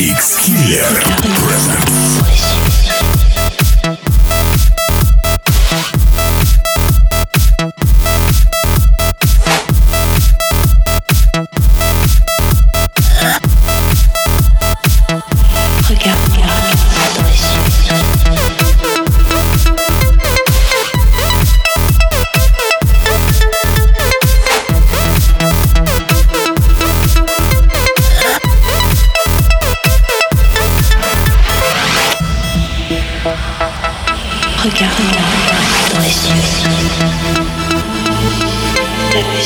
X Killer presents.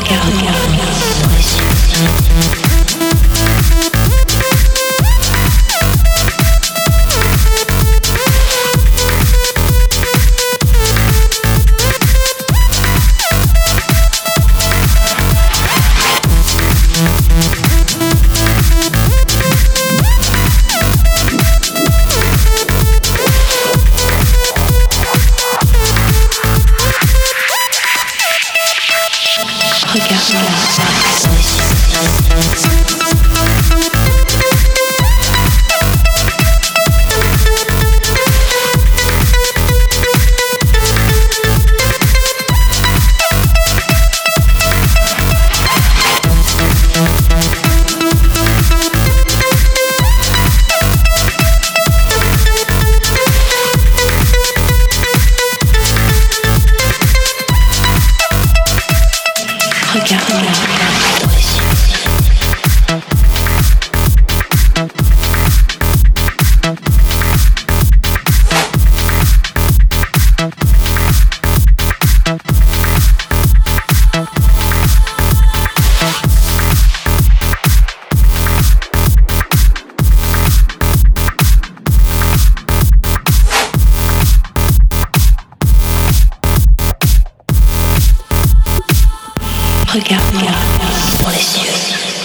regarde. figure. Regarde-moi pour les yeux.